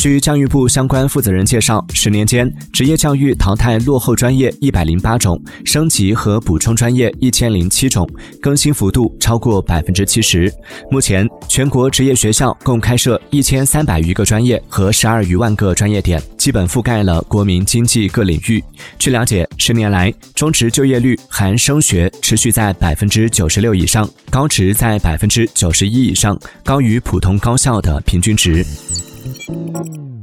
据教育部相关负责人介绍，十年间，职业教育淘汰落后专业一百零八种，升级和补充专业一千零七种，更新幅度超过百分之七十。目前，全国职业学校共开设一千三百余个专业和十二余万个专业点，基本覆盖了国民经济各领域。据了解，十年来，中职就业率含升学持续在百分之九十六以上，高职在百分之九十一以上，高于普通高校的平均值。Thank you.